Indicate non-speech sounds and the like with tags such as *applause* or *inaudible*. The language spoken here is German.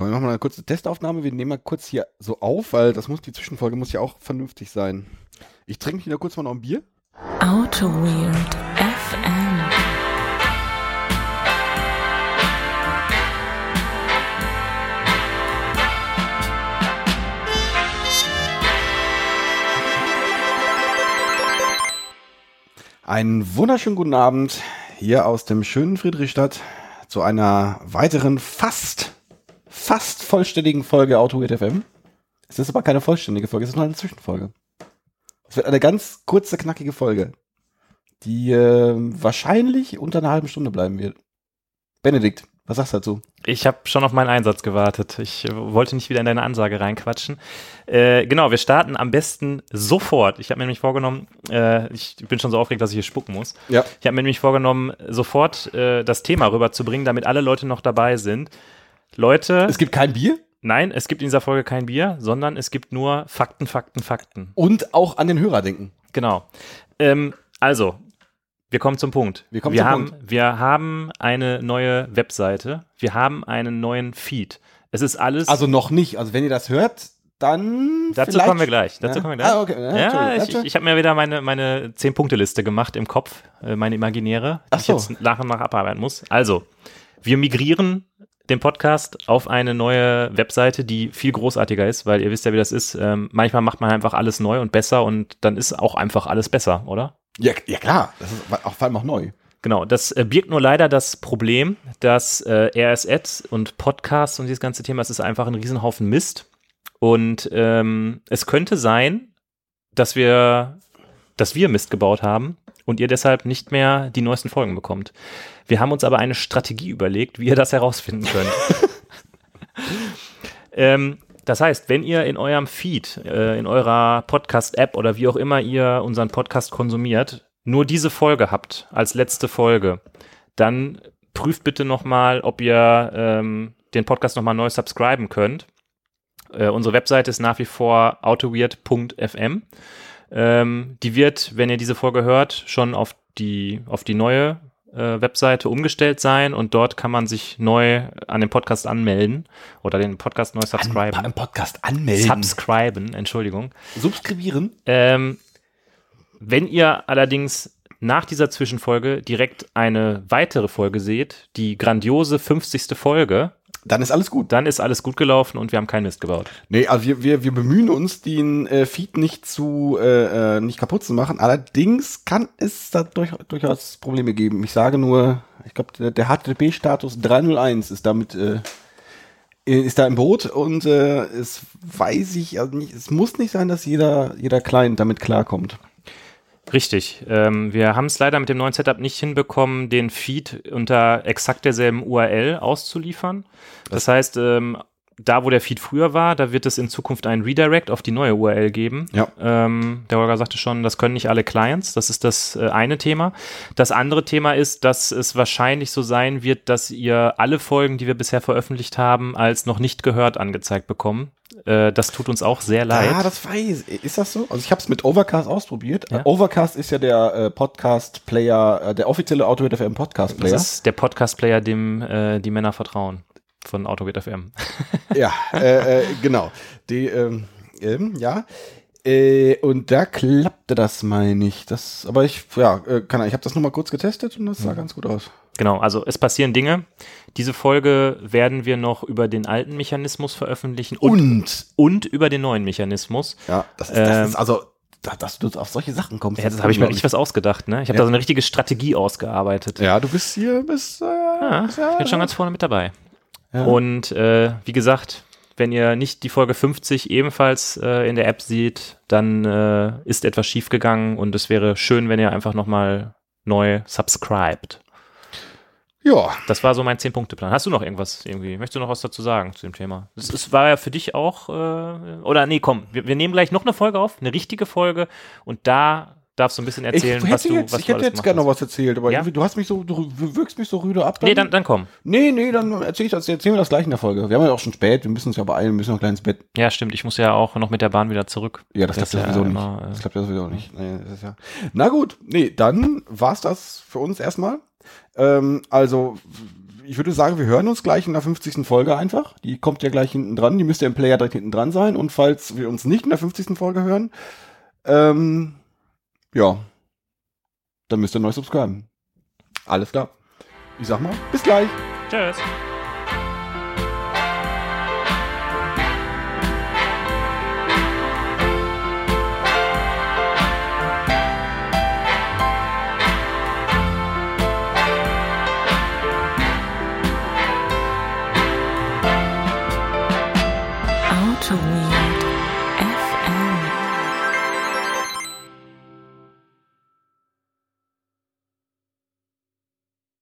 Komm, wir machen mal eine kurze Testaufnahme. Wir nehmen mal kurz hier so auf, weil das muss, die Zwischenfolge muss ja auch vernünftig sein. Ich trinke da kurz mal noch ein Bier. Auto Weird FM. Einen wunderschönen guten Abend hier aus dem schönen Friedrichstadt zu einer weiteren fast, fast vollständigen Folge Auto Weird FM. Es ist aber keine vollständige Folge, es ist nur eine Zwischenfolge. Es wird eine ganz kurze, knackige Folge, die äh, wahrscheinlich unter einer halben Stunde bleiben wird. Benedikt, was sagst du dazu? Ich habe schon auf meinen Einsatz gewartet. Ich äh, wollte nicht wieder in deine Ansage reinquatschen. Äh, genau, wir starten am besten sofort. Ich habe mir nämlich vorgenommen, äh, ich bin schon so aufgeregt, dass ich hier spucken muss. Ja. Ich habe mir nämlich vorgenommen, sofort äh, das Thema rüberzubringen, damit alle Leute noch dabei sind. Leute, Es gibt kein Bier nein, es gibt in dieser Folge kein Bier, sondern es gibt nur Fakten, Fakten, Fakten. und auch an den Hörer denken. Genau. Ähm, also, wir kommen zum Punkt. Wir kommen wir zum haben, Punkt. Wir haben eine neue Webseite. Wir haben einen neuen Feed. Es ist alles. Also noch nicht. Also wenn ihr das hört, dann. dazu vielleicht- kommen wir gleich. Dazu Ja. kommen wir gleich. Ah, okay. Ja, Ja, ich, ich habe mir wieder meine, meine 10-Punkte-Liste gemacht im Kopf, äh, meine imaginäre, die so. ich jetzt nach und nach abarbeiten muss. Also, wir migrieren den Podcast auf eine neue Webseite, die viel großartiger ist, weil ihr wisst ja, wie das ist. Ähm, manchmal macht man einfach alles neu und besser und dann ist auch einfach alles besser, oder? Ja, ja klar. Das ist auch vor allem auch neu. Genau, das äh, birgt nur leider das Problem, dass äh, RSS und Podcasts und dieses ganze Thema, es ist einfach ein Riesenhaufen Mist. Und ähm, es könnte sein, dass wir, dass wir Mist gebaut haben und ihr deshalb nicht mehr die neuesten Folgen bekommt. Wir haben uns aber eine Strategie überlegt, wie ihr das herausfinden könnt. *laughs* ähm, das heißt, wenn ihr in eurem Feed, äh, in eurer Podcast-App oder wie auch immer ihr unseren Podcast konsumiert, nur diese Folge habt als letzte Folge, dann prüft bitte nochmal, ob ihr ähm, den Podcast nochmal neu subscriben könnt. Äh, unsere Webseite ist nach wie vor autoweird.fm. Ähm, die wird, wenn ihr diese Folge hört, schon auf die, auf die neue äh, Webseite umgestellt sein und dort kann man sich neu an den Podcast anmelden oder den Podcast neu subscriben. Im Podcast anmelden. Subscriben, Entschuldigung. Subskribieren. Ähm, wenn ihr allerdings nach dieser Zwischenfolge direkt eine weitere Folge seht, die grandiose 50. Folge, Dann ist alles gut. dann ist alles gut gelaufen und wir haben keinen Mist gebaut. Nee, also wir, wir, wir bemühen uns, den äh, Feed nicht zu äh, äh, nicht kaputt zu machen. Allerdings kann es da durch, durchaus Probleme geben. Ich sage nur, ich glaube, der, der HTTP-Status 301 ist damit äh, ist da im Boot und äh, es weiß ich, also nicht, es muss nicht sein, dass jeder, jeder Client damit klarkommt. Richtig. Ähm, wir haben es leider mit dem neuen Setup nicht hinbekommen, den Feed unter exakt derselben URL auszuliefern. Das heißt, ähm, da wo der Feed früher war, da wird es in Zukunft einen Redirect auf die neue URL geben. Ja. Ähm, der Holger sagte schon, das können nicht alle Clients. Das ist das äh, eine Thema. Das andere Thema ist, dass es wahrscheinlich so sein wird, dass ihr alle Folgen, die wir bisher veröffentlicht haben, als noch nicht gehört angezeigt bekommen. Äh, das tut uns auch sehr leid. Ah, das weiß ich. Ist das so? Also ich habe es mit Overcast ausprobiert. Ja. Overcast ist ja der äh, Podcast-Player, äh, der offizielle Auto FM das Podcast-Player. ist der Podcast-Player, dem äh, die Männer vertrauen. Von AutoGate FM. Ja, *laughs* äh, äh, genau. Die, ähm, ähm, ja. Äh, und da klappte das, meine ich. Das, aber ich, ja, äh, kann, ich habe das nur mal kurz getestet und das sah ganz gut aus. Genau, also es passieren Dinge. Diese Folge werden wir noch über den alten Mechanismus veröffentlichen und, Und, und über den neuen Mechanismus. ja, das ist, das Ähm, ist also, da, dass du auf solche Sachen kommst. Ja, das habe ich mir richtig was ausgedacht, ne? Ich habe Ja. da so eine richtige Strategie ausgearbeitet. Ja, du bist hier, bist, äh, Ja, bist, ja, ich bin schon ganz vorne mit dabei. Ja. Und äh, wie gesagt, wenn ihr nicht die Folge 50 ebenfalls äh, in der App seht, dann äh, ist etwas schiefgegangen und es wäre schön, wenn ihr einfach nochmal neu subscribed. ja, Das war so mein 10-Punkte-Plan. Hast du noch irgendwas irgendwie? Möchtest du noch was dazu sagen zu dem Thema? Das ist, war ja für dich auch, äh, oder nee, komm, wir, wir nehmen gleich noch eine Folge auf, eine richtige Folge und da darfst du ein bisschen erzählen, ich was du jetzt, was Ich hätte jetzt gerne noch was erzählt, aber ja? du hast mich so, du wirkst mich so rüde ab. Dann. Nee, dann, dann komm. Nee, nee, dann erzähl ich das, erzählen wir das gleich in der Folge. Wir haben ja auch schon spät, wir müssen uns ja beeilen, wir müssen noch gleich ins Bett. Ja, stimmt, ich muss ja auch noch mit der Bahn wieder zurück. Ja, das, das äh, klappt ja sowieso nicht. Immer, äh, das klappt ja sowieso nicht. Nee, ja. Na gut, nee, dann war's das für uns erstmal. Ähm, also, ich würde sagen, wir hören uns gleich in der 50. Folge einfach. Die kommt ja gleich hinten dran, die müsste im Player direkt hinten dran sein. Und falls wir uns nicht in der 50. Folge hören, ähm, ja, dann müsst ihr neu subscriben. Alles klar. Ich sag mal, bis gleich. Tschüss. to me.